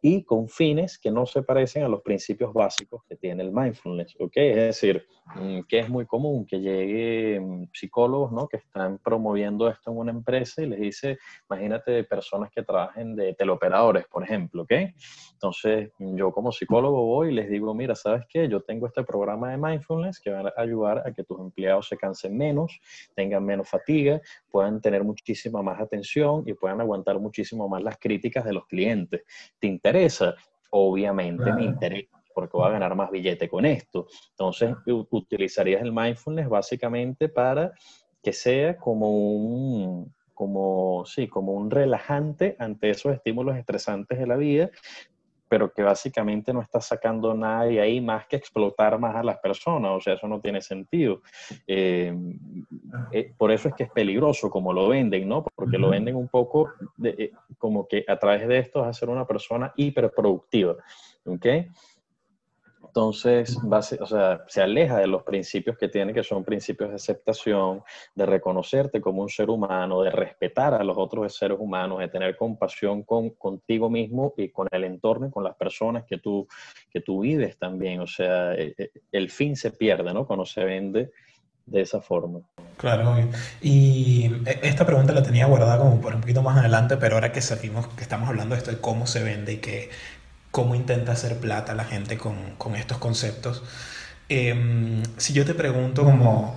Y con fines que no se parecen a los principios básicos que tiene el mindfulness, ¿ok? Es decir, mm, que es muy común que lleguen mm, psicólogos, ¿no? Que están promoviendo esto en una empresa y les dice, imagínate personas que trabajen de teleoperadores, por ejemplo, ¿ok? Entonces, yo como psicólogo voy y les digo, mira, ¿sabes qué? Yo tengo este programa de mindfulness que va a ayudar a que tus empleados se cansen menos, tengan menos fatiga, puedan tener muchísima más atención y puedan aguantar muchísimo más las críticas de los clientes. Te interesa. Obviamente me interesa porque voy a ganar más billete con esto. Entonces, utilizarías el mindfulness básicamente para que sea como un, como, sí, como un relajante ante esos estímulos estresantes de la vida, pero que básicamente no está sacando nada de ahí más que explotar más a las personas, o sea, eso no tiene sentido. Eh, eh, por eso es que es peligroso como lo venden, ¿no? Porque lo venden un poco de, eh, como que a través de esto a ser una persona hiperproductiva, ¿ok? Entonces, o sea, se aleja de los principios que tiene, que son principios de aceptación, de reconocerte como un ser humano, de respetar a los otros seres humanos, de tener compasión con, contigo mismo y con el entorno y con las personas que tú, que tú vives también. O sea, e, e, el fin se pierde, ¿no? Cuando se vende de esa forma. Claro, y e, esta pregunta la tenía guardada como por un poquito más adelante, pero ahora que salimos, que estamos hablando de esto de cómo se vende y que cómo intenta hacer plata la gente con, estos conceptos. Em, si yo te pregunto como,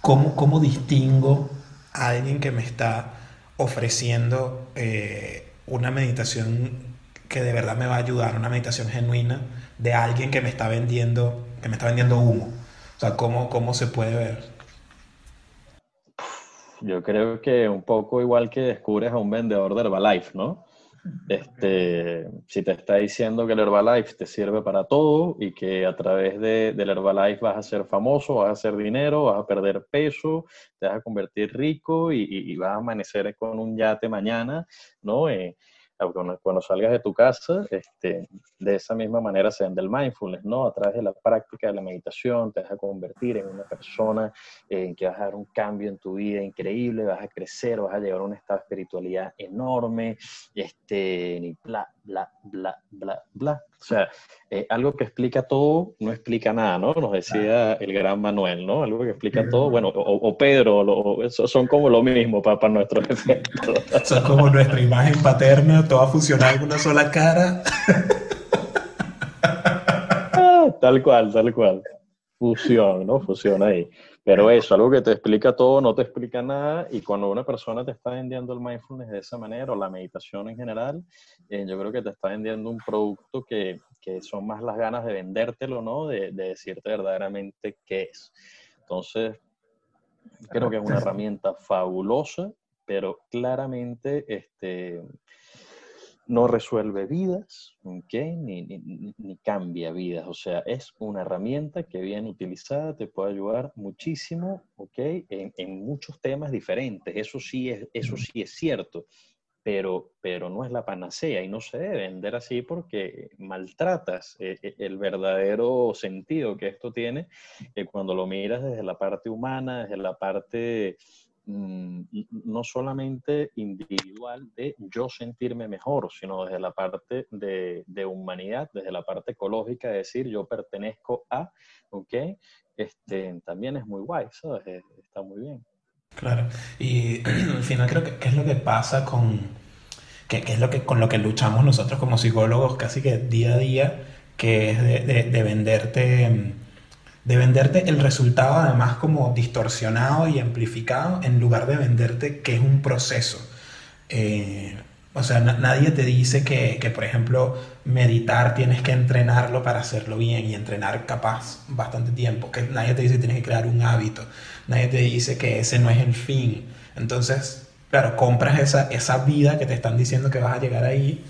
¿cómo, ¿cómo, distingo a alguien que me está ofreciendo eh, una meditación que de verdad me va a ayudar, una meditación genuina, de alguien que me está vendiendo, que me está vendiendo humo? O sea, ¿cómo, cómo se puede ver? Yo creo que un poco igual que descubres a un vendedor de Herbalife, ¿no? Este, si te está diciendo que el Herbalife te sirve para todo y que a través de, del Herbalife vas a ser famoso, vas a hacer dinero, vas a perder peso, te vas a convertir rico y, vas a amanecer con un yate mañana, ¿no? Eh, cuando, salgas de tu casa, este, de esa misma manera se vende el mindfulness, ¿no? A través de la práctica de la meditación te vas a convertir en una persona en que vas a dar un cambio en tu vida increíble, vas a crecer, vas a llegar a un estado de espiritualidad enorme, este, y bla, bla, bla, bla, bla. O sea, eh, algo que explica todo no explica nada, ¿no? Nos decía el gran Manuel, ¿no? Algo que explica todo, bueno, o, Pedro, son como lo mismo para, para nuestros *laughs* efectos. Son como nuestra imagen paterna, todo va a funcionar en una sola cara. *laughs* Ah, *laughs* tal cual, tal cual. Fusión, ¿no? Fusión ahí. Pero eso, algo que te explica todo, no te explica nada, y cuando una persona te está vendiendo el mindfulness de esa manera, o la meditación en general, eh, yo creo que te está vendiendo un producto que, que son más las ganas de vendértelo, ¿no? De, de decirte verdaderamente qué es. Entonces, creo que es una herramienta fabulosa, pero claramente este, no resuelve vidas, ¿okay? ni, ni, cambia vidas. O sea, es una herramienta que bien utilizada te puede ayudar muchísimo ¿okay? en, en, muchos temas diferentes. Eso sí es, eso sí es cierto, pero, pero no es la panacea y no se debe vender así porque maltratas eh, eh, el verdadero sentido que esto tiene que cuando lo miras desde la parte humana, desde la parte Mm, no solamente individual de yo sentirme mejor, sino desde la parte de, de, humanidad, desde la parte ecológica, de decir yo pertenezco a, ¿ok? Este, también es muy guay, ¿sabes? Está muy bien. Claro, y *clears throat* al final creo que ¿qué es lo que pasa con, qué, es lo que, con lo que luchamos nosotros como psicólogos casi que día a día, que es de, de, de venderte mm, de venderte el resultado además como distorsionado y amplificado en lugar de venderte que es un proceso. Eh, o sea, nadie te dice que, que, por ejemplo, meditar tienes que entrenarlo para hacerlo bien y entrenar capaz bastante tiempo. Que nadie te dice que tienes que crear un hábito. Nadie te dice que ese no es el fin. Entonces, claro, compras esa, esa vida que te están diciendo que vas a llegar ahí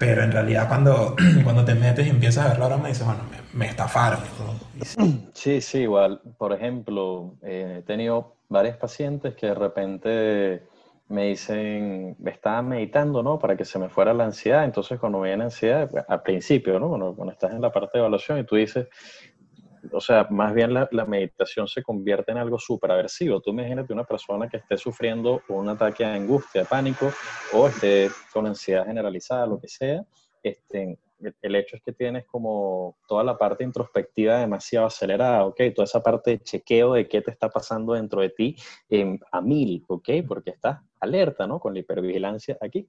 pero en realidad cuando, *clears throat* cuando te metes y empiezas a verlo ahora me dices, bueno, me, estafaron. *clears throat* Sí, sí, igual. Por ejemplo, eh, he tenido varios pacientes que de repente me dicen, estaba meditando, ¿no? Para que se me fuera la ansiedad. Entonces, cuando viene ansiedad, al principio, ¿no? cuando estás en la parte de evaluación y tú dices, o sea, más bien la, meditación se convierte en algo súper aversivo. Tú imagínate una persona que esté sufriendo un ataque de angustia, pánico, o esté con ansiedad generalizada, lo que sea, este, el hecho es que tienes como toda la parte introspectiva demasiado acelerada, ¿ok? Toda esa parte de chequeo de qué te está pasando dentro de ti a mil, ¿ok? Porque estás alerta, ¿no? Con la hipervigilancia aquí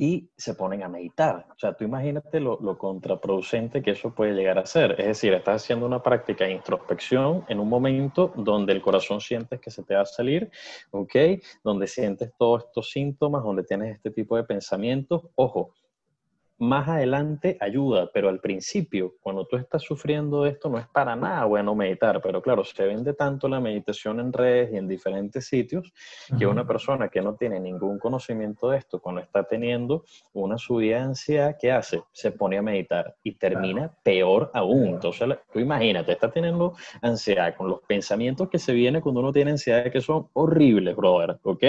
y se ponen a meditar. O sea, tú imagínate lo, contraproducente que eso puede llegar a ser. Es decir, estás haciendo una práctica de introspección en un momento donde el corazón sientes que se te va a salir, ¿ok? Donde sientes todos estos síntomas, donde tienes este tipo de pensamientos. Ojo, más adelante ayuda, pero al principio, cuando tú estás sufriendo esto, no es para nada bueno meditar. Pero claro, se vende tanto la meditación en redes y en diferentes sitios que una persona que no tiene ningún conocimiento de esto, cuando está teniendo una subida de ansiedad, ¿qué hace? Se pone a meditar y termina peor aún. Entonces, tú imagínate, está teniendo ansiedad con los pensamientos que se vienen cuando uno tiene ansiedad que son horribles, brother, ¿ok?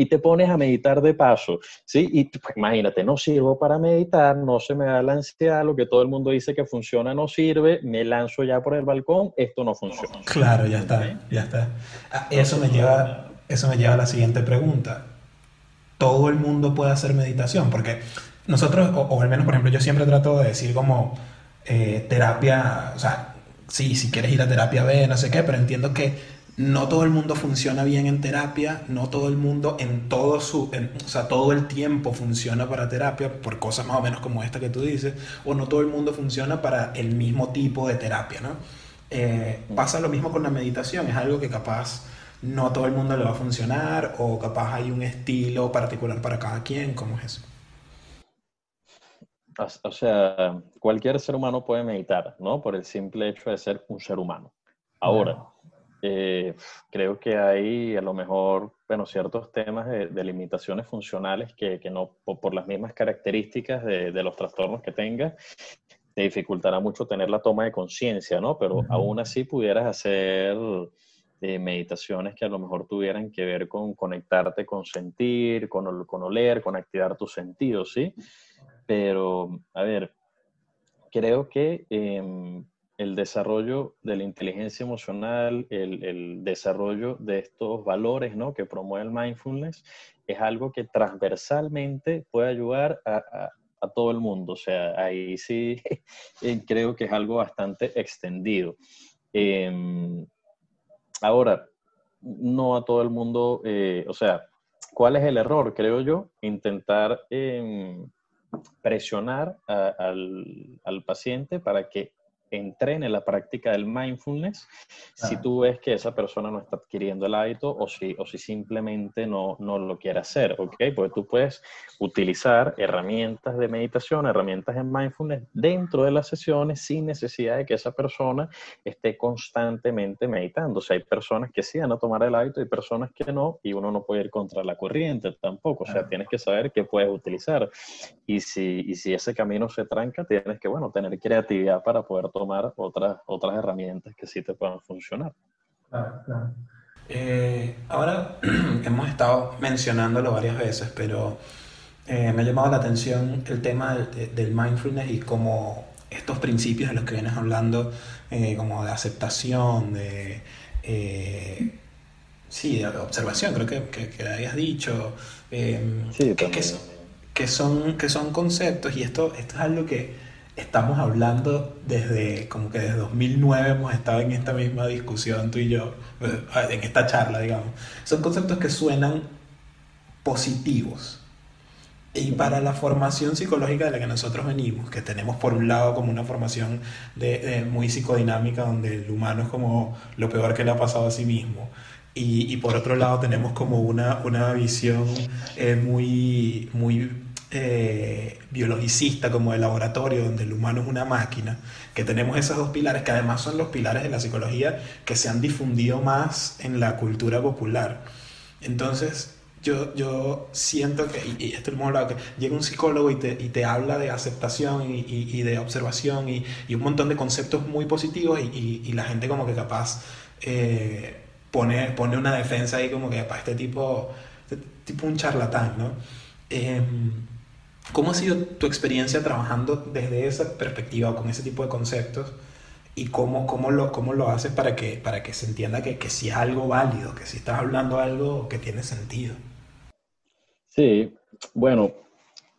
Y te pones a meditar de paso, ¿sí? Y pues, imagínate, no sirvo para meditar, no se me da la ansiedad, lo que todo el mundo dice que funciona no sirve, me lanzo ya por el balcón, esto no funciona. Claro, ya está, ya está. Ah, eso me lleva, eso me lleva a la siguiente pregunta. ¿Todo el mundo puede hacer meditación? Porque nosotros, o, al menos por ejemplo, yo siempre trato de decir como eh, terapia, o sea, sí, si quieres ir a terapia, ve, no sé qué, pero entiendo que no todo el mundo funciona bien en terapia, no todo el mundo en todo su, o sea, todo el tiempo funciona para terapia por cosas más o menos como esta que tú dices, o no todo el mundo funciona para el mismo tipo de terapia, ¿no? Eh, pasa lo mismo con la meditación, es algo que capaz no a todo el mundo le va a funcionar o capaz hay un estilo particular para cada quien, ¿cómo es eso? O sea, cualquier ser humano puede meditar, ¿no? Por el simple hecho de ser un ser humano. Ahora, eh, creo que hay a lo mejor, bueno, ciertos temas de, limitaciones funcionales que, que no, por, las mismas características de, de, los trastornos que tenga, te dificultará mucho tener la toma de conciencia, ¿no? Pero aún así pudieras hacer eh, meditaciones que a lo mejor tuvieran que ver con conectarte con sentir, con, con oler, con activar tus sentidos, ¿sí? Pero, a ver, creo que eh, el desarrollo de la inteligencia emocional, el, desarrollo de estos valores ¿no? que promueve el mindfulness, es algo que transversalmente puede ayudar a, todo el mundo. O sea, ahí sí *laughs* eh, creo que es algo bastante extendido. Em, ahora, no a todo el mundo, eh, o sea, ¿cuál es el error? Creo yo, intentar em, presionar al, al paciente para que entrene la práctica del mindfulness si tú ves que esa persona no está adquiriendo el hábito o si, o si simplemente no, no lo quiere hacer, ¿ok? Porque tú puedes utilizar herramientas de meditación, herramientas de mindfulness dentro de las sesiones sin necesidad de que esa persona esté constantemente meditando. O sea, hay personas que sí van a tomar el hábito y personas que no, y uno no puede ir contra la corriente tampoco. O sea, tienes que saber qué puedes utilizar. Y si, y si ese camino se tranca, tienes que, bueno, tener creatividad para poder tomar tomar otras, otras herramientas que sí te puedan funcionar. Claro, claro. Eh, ahora *clears throat* hemos estado mencionándolo varias veces, pero eh, me ha llamado la atención el tema del, mindfulness y como estos principios de los que vienes hablando, eh, como de aceptación, de... sí, de observación, creo que, que, que habías dicho. sí, que, que, son, que son conceptos y esto, esto es algo que estamos hablando desde, como que desde 2009 hemos estado en esta misma discusión tú y yo, eh, en esta charla, digamos. Son conceptos que suenan positivos. Y para la formación psicológica de la que nosotros venimos, que tenemos por un lado como una formación de, muy psicodinámica, donde el humano es como lo peor que le ha pasado a sí mismo, y, y por otro lado tenemos como una, una visión eh, muy, muy eh, biologicista como de laboratorio, donde el humano es una máquina, que tenemos esos dos pilares, que además son los pilares de la psicología que se han difundido más en la cultura popular. Entonces, yo, yo siento que, y, esto hemos hablado, que llega un psicólogo y te, y te habla de aceptación y, y de observación y, un montón de conceptos muy positivos y, la gente como que capaz eh, pone, pone una defensa ahí como que para este tipo, este tipo un charlatán, ¿no? Em, ¿Cómo ha sido tu experiencia trabajando desde esa perspectiva, con ese tipo de conceptos? ¿Y cómo, cómo, lo, cómo lo haces para que, para que se entienda que, que sí es algo válido, que si estás hablando algo que tiene sentido? Sí, bueno,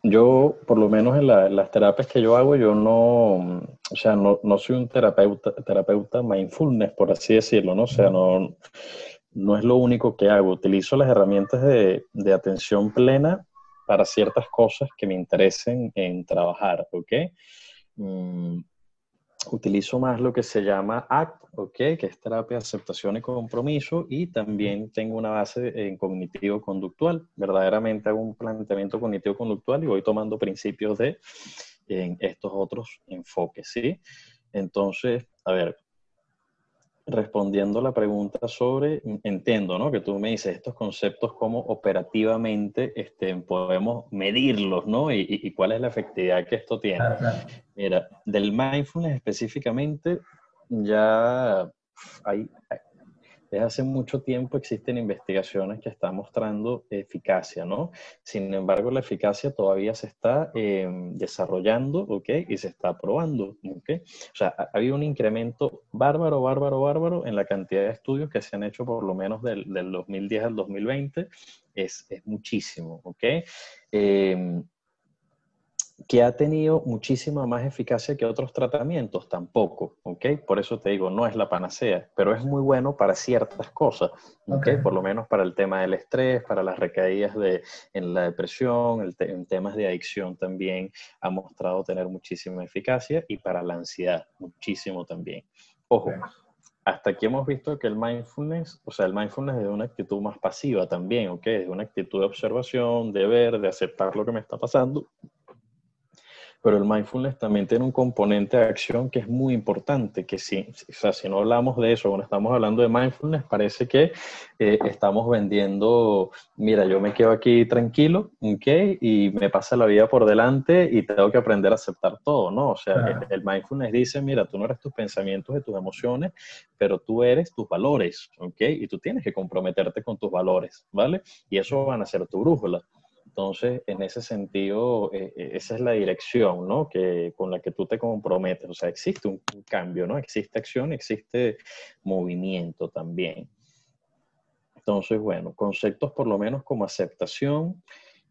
yo, por lo menos en las terapias que yo hago, yo no, o sea, no, no, soy un terapeuta, terapeuta mindfulness, por así decirlo, ¿no? O sea, no, no es lo único que hago. Utilizo las herramientas de, de atención plena para ciertas cosas que me interesen en trabajar, ¿ok? Mm, utilizo más lo que se llama ACT, ¿okay? que es terapia aceptación y compromiso, y también tengo una base en cognitivo-conductual. Verdaderamente hago un planteamiento cognitivo-conductual y voy tomando principios de en estos otros enfoques, ¿sí? Entonces, a ver, respondiendo a la pregunta sobre, entiendo, ¿no? Que tú me dices estos conceptos, cómo operativamente este, podemos medirlos, ¿no? Y, cuál es la efectividad que esto tiene. Mira, del mindfulness específicamente, ya hay, desde hace mucho tiempo existen investigaciones que están mostrando eficacia, ¿no? Sin embargo, la eficacia todavía se está eh, desarrollando, ¿ok? Y se está probando, ¿ok? O sea, ha un incremento bárbaro, bárbaro, bárbaro en la cantidad de estudios que se han hecho por lo menos del, del 2010 al 2020. Es, es muchísimo, ¿ok? Eh, que ha tenido muchísima más eficacia que otros tratamientos, tampoco, ¿ok? Por eso te digo, no es la panacea, pero es muy bueno para ciertas cosas, ¿ok? Por lo menos para el tema del estrés, para las recaídas de, en la depresión, en temas de adicción también ha mostrado tener muchísima eficacia y para la ansiedad, muchísimo también. Ojo, hasta aquí hemos visto que el mindfulness, o sea, el mindfulness es de una actitud más pasiva también, ¿ok? Es una actitud de observación, de ver, de aceptar lo que me está pasando pero el mindfulness también tiene un componente de acción que es muy importante, que si, o sea, si no hablamos de eso, cuando estamos hablando de mindfulness, parece que eh, estamos vendiendo, mira, yo me quedo aquí tranquilo, ¿ok? Y me pasa la vida por delante y tengo que aprender a aceptar todo, ¿no? O sea, el, mindfulness dice, mira, tú no eres tus pensamientos y tus emociones, pero tú eres tus valores, ¿ok? Y tú tienes que comprometerte con tus valores, ¿vale? Y eso van a ser tu brújula. Entonces, en ese sentido, eh, eh, esa es la dirección, ¿no? Que, con la que tú te comprometes. O sea, existe un, cambio, ¿no? Existe acción, existe movimiento también. Entonces, bueno, conceptos por lo menos como aceptación,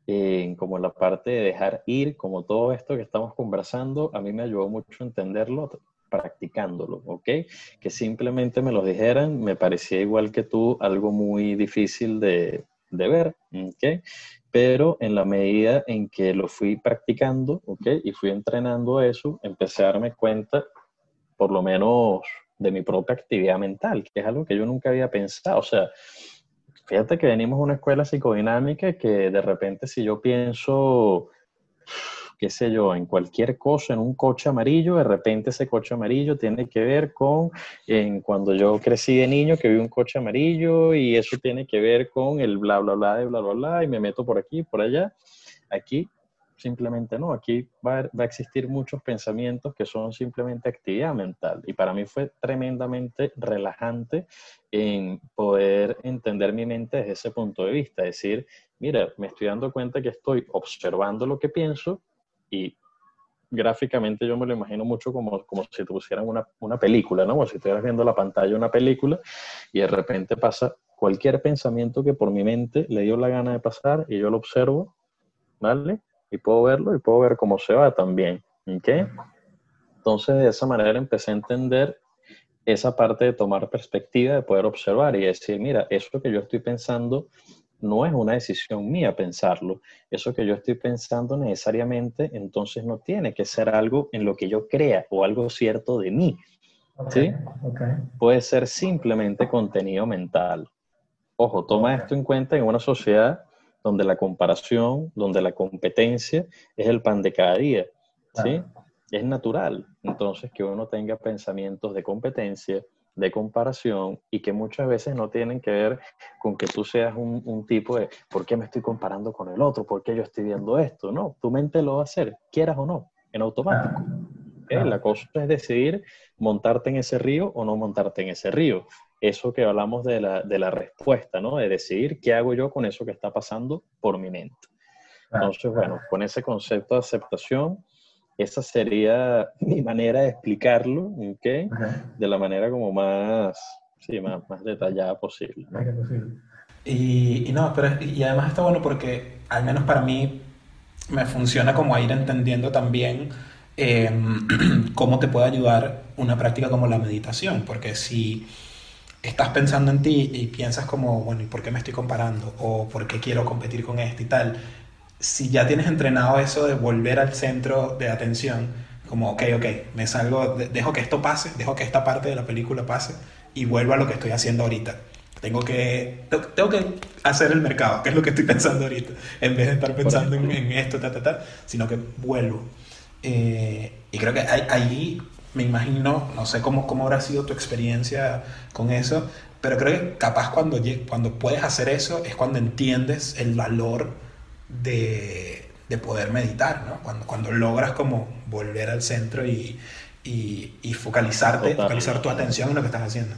eh, como la parte de dejar ir, como todo esto que estamos conversando, a mí me ayudó mucho entenderlo practicándolo, ¿ok? Que simplemente me lo dijeran, me parecía igual que tú algo muy difícil de, de ver, ¿ok? pero en la medida en que lo fui practicando, ¿ok? Y fui entrenando eso, empecé a darme cuenta, por lo menos, de mi propia actividad mental, que es algo que yo nunca había pensado. O sea, fíjate que venimos a una escuela psicodinámica que de repente si yo pienso qué sé yo, en cualquier cosa, en un coche amarillo, de repente ese coche amarillo tiene que ver con cuando yo crecí de niño que vi un coche amarillo y eso tiene que ver con el bla, bla, bla, de bla, bla, bla, y me meto por aquí, por allá. Aquí simplemente no, aquí va a, existir muchos pensamientos que son simplemente actividad mental. Y para mí fue tremendamente relajante en poder entender mi mente desde ese punto de vista, decir, mira, me estoy dando cuenta que estoy observando lo que pienso y gráficamente yo me lo imagino mucho como, como si te pusieran una, una película, ¿no? Como si estuvieras viendo la pantalla una película y de repente pasa cualquier pensamiento que por mi mente le dio la gana de pasar y yo lo observo, ¿vale? Y puedo verlo y puedo ver cómo se va también, ¿ok? Entonces de esa manera empecé a entender esa parte de tomar perspectiva, de poder observar y decir, mira, eso que yo estoy pensando no es una decisión mía pensarlo. Eso que yo estoy pensando necesariamente, entonces no tiene que ser algo en lo que yo crea o algo cierto de mí. ¿sí? Puede ser simplemente contenido mental. Ojo, toma esto en cuenta en una sociedad donde la comparación, donde la competencia es el pan de cada día. ¿sí? Es natural. Entonces, que uno tenga pensamientos de competencia, de comparación y que muchas veces no tienen que ver con que tú seas un, tipo de ¿por qué me estoy comparando con el otro? ¿Por qué yo estoy viendo esto? No, tu mente lo va a hacer, quieras o no, en automático. La cosa es decidir montarte en ese río o no montarte en ese río. Eso que hablamos de la, de la respuesta, ¿no? De decidir qué hago yo con eso que está pasando por mi mente. Entonces, bueno, con ese concepto de aceptación, esa sería *laughs* mi manera de explicarlo, ¿ok? De la manera como más, sí, más, más detallada posible. Y, y, no, pero y además está bueno porque al menos para mí me funciona como a ir entendiendo también em, *clears throat* cómo te puede ayudar una práctica como la meditación, porque si estás pensando en ti y piensas como, bueno, ¿y por qué me estoy comparando? ¿O por qué quiero competir con este y tal? Si ya tienes entrenado eso de volver al centro de atención, como, ok, ok, me salgo, dejo que esto pase, dejo que esta parte de la película pase y vuelvo a lo que estoy haciendo ahorita. Tengo que, tengo que hacer el mercado, que es lo que estoy pensando ahorita, en vez de estar pensando en, esto, ta, ta, ta, sino que vuelvo. Eh, y creo que ahí me imagino, no sé cómo, cómo habrá sido tu experiencia con eso, pero creo que capaz cuando, cuando puedes hacer eso es cuando entiendes el valor de, de poder meditar, ¿no? Cuando, cuando logras como volver al centro y, y, y focalizarte, focalizar tu atención en lo que estás haciendo.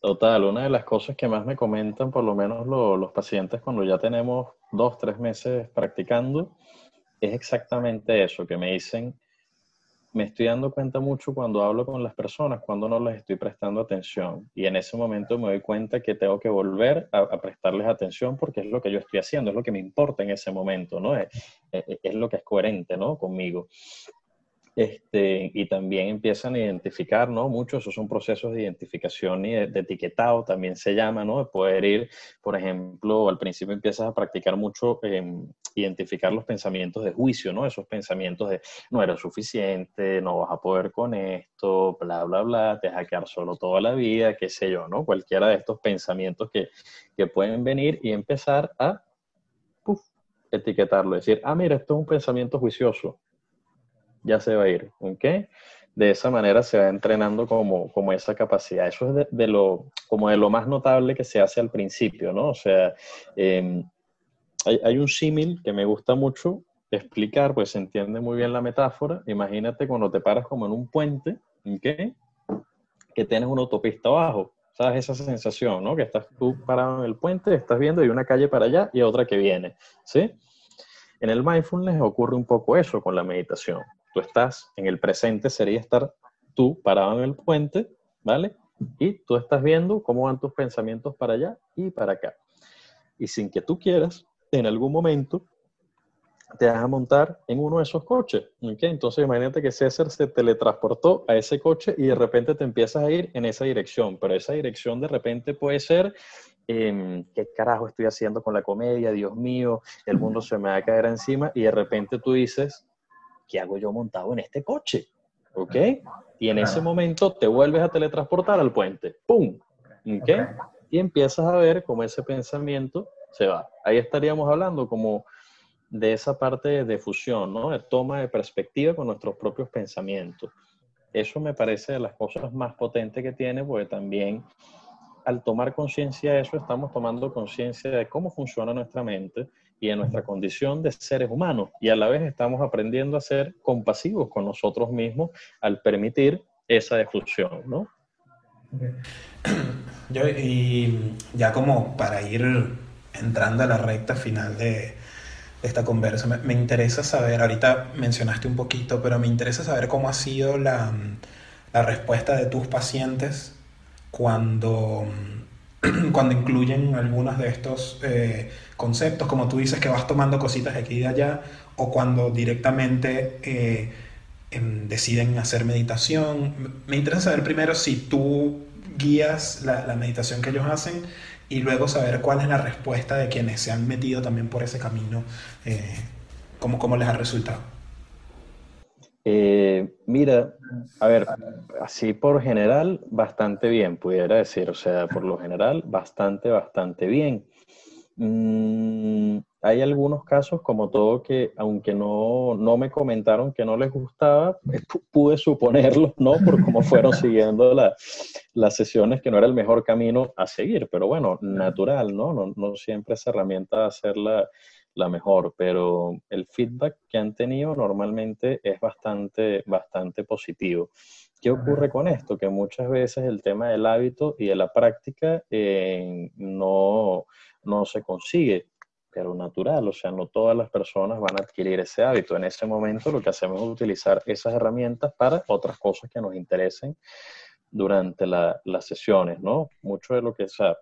Total, una de las cosas que más me comentan, por lo menos los pacientes cuando ya tenemos dos, tres meses practicando, es exactamente eso, que me dicen, me estoy dando cuenta mucho cuando hablo con las personas, cuando no les estoy prestando atención. Y en ese momento me doy cuenta que tengo que volver a, prestarles atención porque es lo que yo estoy haciendo, es lo que me importa en ese momento, ¿no? Es, es, es lo que es coherente, ¿no? Conmigo. Este, y también empiezan a identificar, ¿no? Muchos, esos son procesos de identificación y de, etiquetado, también se llama, ¿no? De poder ir, por ejemplo, al principio empiezas a practicar mucho identificar los pensamientos de juicio, ¿no? Esos pensamientos de no era suficiente, no vas a poder con esto, bla, bla, bla, te vas a quedar solo toda la vida, qué sé yo, ¿no? Cualquiera de estos pensamientos que, que pueden venir y empezar a etiquetarlo, decir, ah, mira, esto es un pensamiento juicioso, ya se va a ir, ¿ok? De esa manera se va entrenando como, como esa capacidad. Eso es de, lo, como de lo más notable que se hace al principio, ¿no? O sea, em, hay, un símil que me gusta mucho explicar, pues se entiende muy bien la metáfora. Imagínate cuando te paras como en un puente, ¿ok? Que tienes una autopista abajo. ¿Sabes esa sensación, no? Que estás tú parado en el puente, estás viendo, hay una calle para allá y otra que viene, ¿sí? En el mindfulness ocurre un poco eso con la meditación. Tú estás en el presente, sería estar tú parado en el puente, ¿vale? Y tú estás viendo cómo van tus pensamientos para allá y para acá. Y sin que tú quieras, en algún momento te vas a montar en uno de esos coches. ¿okay? Entonces imagínate que César se teletransportó a ese coche y de repente te empiezas a ir en esa dirección, pero esa dirección de repente puede ser, em, ¿qué carajo estoy haciendo con la comedia? Dios mío, el mundo se me va a caer encima y de repente tú dices, ¿qué hago yo montado en este coche? ¿Ok? Y en ese momento te vuelves a teletransportar al puente. ¡Pum! ¿Ok? Y empiezas a ver cómo ese pensamiento se va. Ahí estaríamos hablando como de esa parte de fusión, ¿no? De toma de perspectiva con nuestros propios pensamientos. Eso me parece de las cosas más potentes que tiene, porque también al tomar conciencia de eso, estamos tomando conciencia de cómo funciona nuestra mente y nuestra condición de seres humanos. Y a la vez estamos aprendiendo a ser compasivos con nosotros mismos al permitir esa defusión, ¿no? *clears throat* Yo, y ya como para ir entrando a la recta final de, esta conversa, me, me, interesa saber, ahorita mencionaste un poquito, pero me interesa saber cómo ha sido la, la respuesta de tus pacientes cuando, *clears throat* cuando incluyen algunos de estos eh, conceptos, como tú dices que vas tomando cositas de aquí y de allá, o cuando directamente eh, em, deciden hacer meditación. Me interesa saber primero si tú guías la, meditación que ellos hacen y luego saber cuál es la respuesta de quienes se han metido también por ese camino, eh, cómo, cómo les ha resultado. Eh, mira, a ver, así por general, bastante bien, pudiera decir, o sea, por lo general, bastante, bastante bien. Mm, hay algunos casos, como todo, que aunque no, no, me comentaron que no les gustaba, *laughs* pude suponerlo, ¿no? Por cómo fueron siguiendo la, las sesiones, que no era el mejor camino a seguir, pero bueno, natural, ¿no? No, no siempre esa herramienta va a ser la, la mejor, pero el feedback que han tenido normalmente es bastante, bastante positivo. ¿Qué ocurre con esto? Que muchas veces el tema del hábito y de la práctica eh, no, no se consigue, pero natural, o sea, no todas las personas van a adquirir ese hábito. En ese momento lo que hacemos es utilizar esas herramientas para otras cosas que nos interesen durante las sesiones, ¿no? Mucho de lo que, o sea,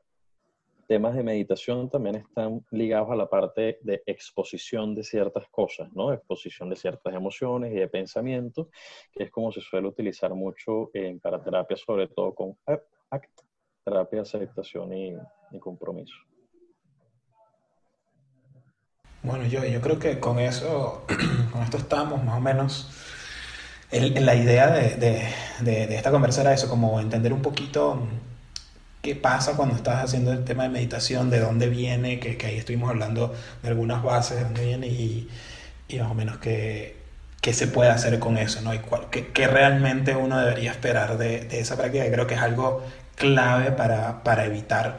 temas de meditación también están ligados a la parte de exposición de ciertas cosas, ¿no? Exposición de ciertas emociones y de pensamientos, que es como se suele utilizar mucho en, para terapia, sobre todo con ACT, terapia de aceptación y, compromiso. Bueno, yo, yo creo que con eso, *clears throat* con esto estamos más o menos la idea de, de, esta conversa era eso, como entender un poquito qué pasa cuando estás haciendo el tema de meditación, de dónde viene, que, que ahí estuvimos hablando de algunas bases, de dónde viene y, y más o menos qué, qué, se puede hacer con eso, ¿no? Y cuál, qué, qué realmente uno debería esperar de, de, esa práctica, creo que es algo clave para, para evitar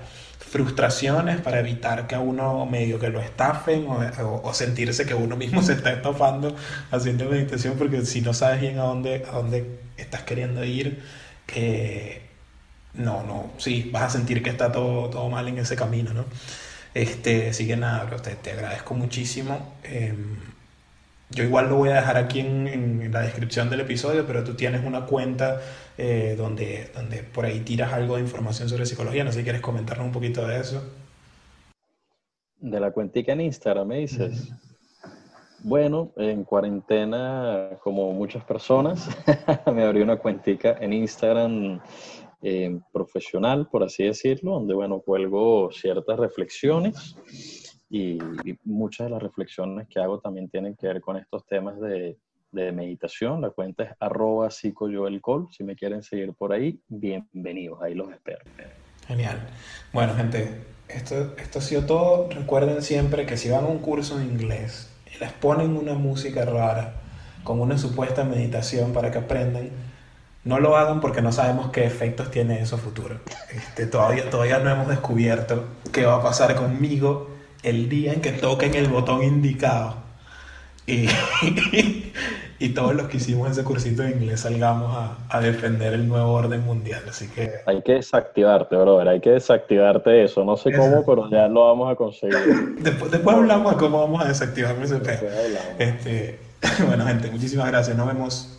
frustraciones para evitar que a uno medio que lo estafen o, o, sentirse que uno mismo *laughs* se está estafando haciendo meditación porque si no sabes bien a dónde, a dónde estás queriendo ir, que no, no, sí, vas a sentir que está todo, todo mal en ese camino, ¿no? Este, así que nada, te, te agradezco muchísimo. Em, yo igual lo voy a dejar aquí en, en, la descripción del episodio, pero tú tienes una cuenta eh, donde, donde por ahí tiras algo de información sobre psicología. No sé si quieres comentarnos un poquito de eso. De la cuentica en Instagram, me dices. Bueno, en cuarentena, como muchas personas, *laughs* me abrí una cuentica en Instagram eh, profesional, por así decirlo, donde, bueno, cuelgo ciertas reflexiones y, muchas de las reflexiones que hago también tienen que ver con estos temas de, de meditación. La cuenta es arroba psicoyoelcol. Si me quieren seguir por ahí, bienvenidos. Ahí los espero. Genial. Bueno, gente, esto, esto ha sido todo. Recuerden siempre que si van a un curso de inglés y les ponen una música rara con una supuesta meditación para que aprendan, no lo hagan porque no sabemos qué efectos tiene eso futuro. Este, todavía, todavía no hemos descubierto qué va a pasar conmigo el día en que toquen el botón indicado y, *laughs* y todos los que hicimos ese cursito de inglés salgamos a, a, defender el nuevo orden mundial. Así que... Hay que desactivarte, brother, hay que desactivarte eso. No sé cómo, pero ya lo vamos a conseguir. después, después hablamos de cómo vamos a desactivar ese Este, *laughs* bueno, gente, muchísimas gracias. Nos vemos.